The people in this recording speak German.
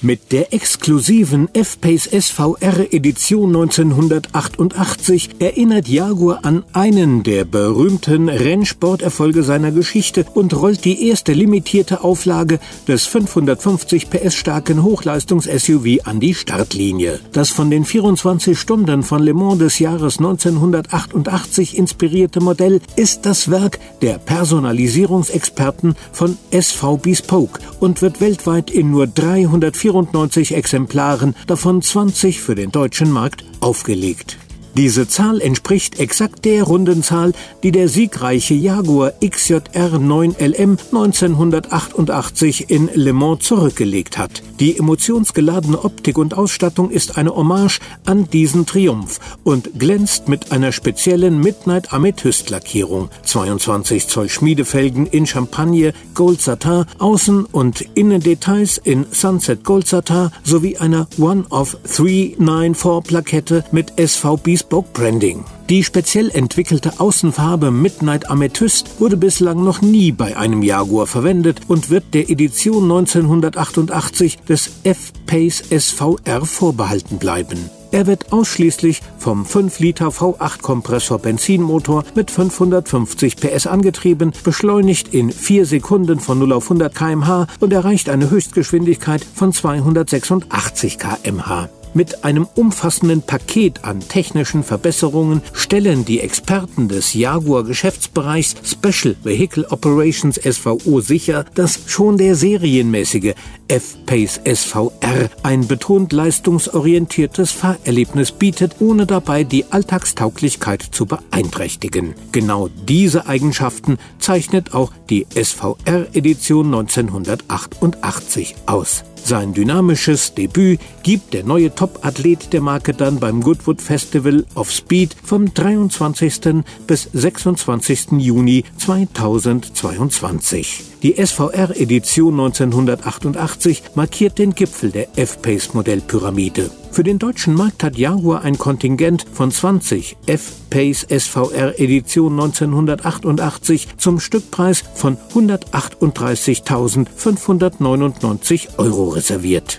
Mit der exklusiven F-Pace SVR Edition 1988 erinnert Jaguar an einen der berühmten Rennsporterfolge seiner Geschichte und rollt die erste limitierte Auflage des 550 PS starken Hochleistungs-SUV an die Startlinie. Das von den 24 Stunden von Le Mans des Jahres 1988 inspirierte Modell ist das Werk der Personalisierungsexperten von SV Bespoke und wird weltweit in nur 304 94 Exemplaren, davon 20 für den deutschen Markt, aufgelegt. Diese Zahl entspricht exakt der Rundenzahl, die der siegreiche Jaguar XJR 9LM 1988 in Le Mans zurückgelegt hat. Die emotionsgeladene Optik und Ausstattung ist eine Hommage an diesen Triumph und glänzt mit einer speziellen Midnight Amethyst Lackierung. 22 Zoll Schmiedefelgen in Champagne Gold Satin, Außen- und Innendetails in Sunset Gold Satin sowie einer One of 394 Plakette mit SV Bespoke Branding. Die speziell entwickelte Außenfarbe Midnight Amethyst wurde bislang noch nie bei einem Jaguar verwendet und wird der Edition 1988 des F-Pace SVR vorbehalten bleiben. Er wird ausschließlich vom 5 Liter V8 Kompressor Benzinmotor mit 550 PS angetrieben, beschleunigt in 4 Sekunden von 0 auf 100 kmh und erreicht eine Höchstgeschwindigkeit von 286 kmh. Mit einem umfassenden Paket an technischen Verbesserungen stellen die Experten des Jaguar Geschäftsbereichs Special Vehicle Operations SVO sicher, dass schon der serienmäßige F-Pace SVR ein betont leistungsorientiertes Fahrerlebnis bietet, ohne dabei die Alltagstauglichkeit zu beeinträchtigen. Genau diese Eigenschaften zeichnet auch die SVR Edition 1988 aus. Sein dynamisches Debüt gibt der neue Top-Athlet der Marke dann beim Goodwood Festival of Speed vom 23. bis 26. Juni 2022. Die SVR-Edition 1988 markiert den Gipfel der F-Pace-Modellpyramide. Für den deutschen Markt hat Jaguar ein Kontingent von 20 F-Pace SVR Edition 1988 zum Stückpreis von 138.599 Euro reserviert.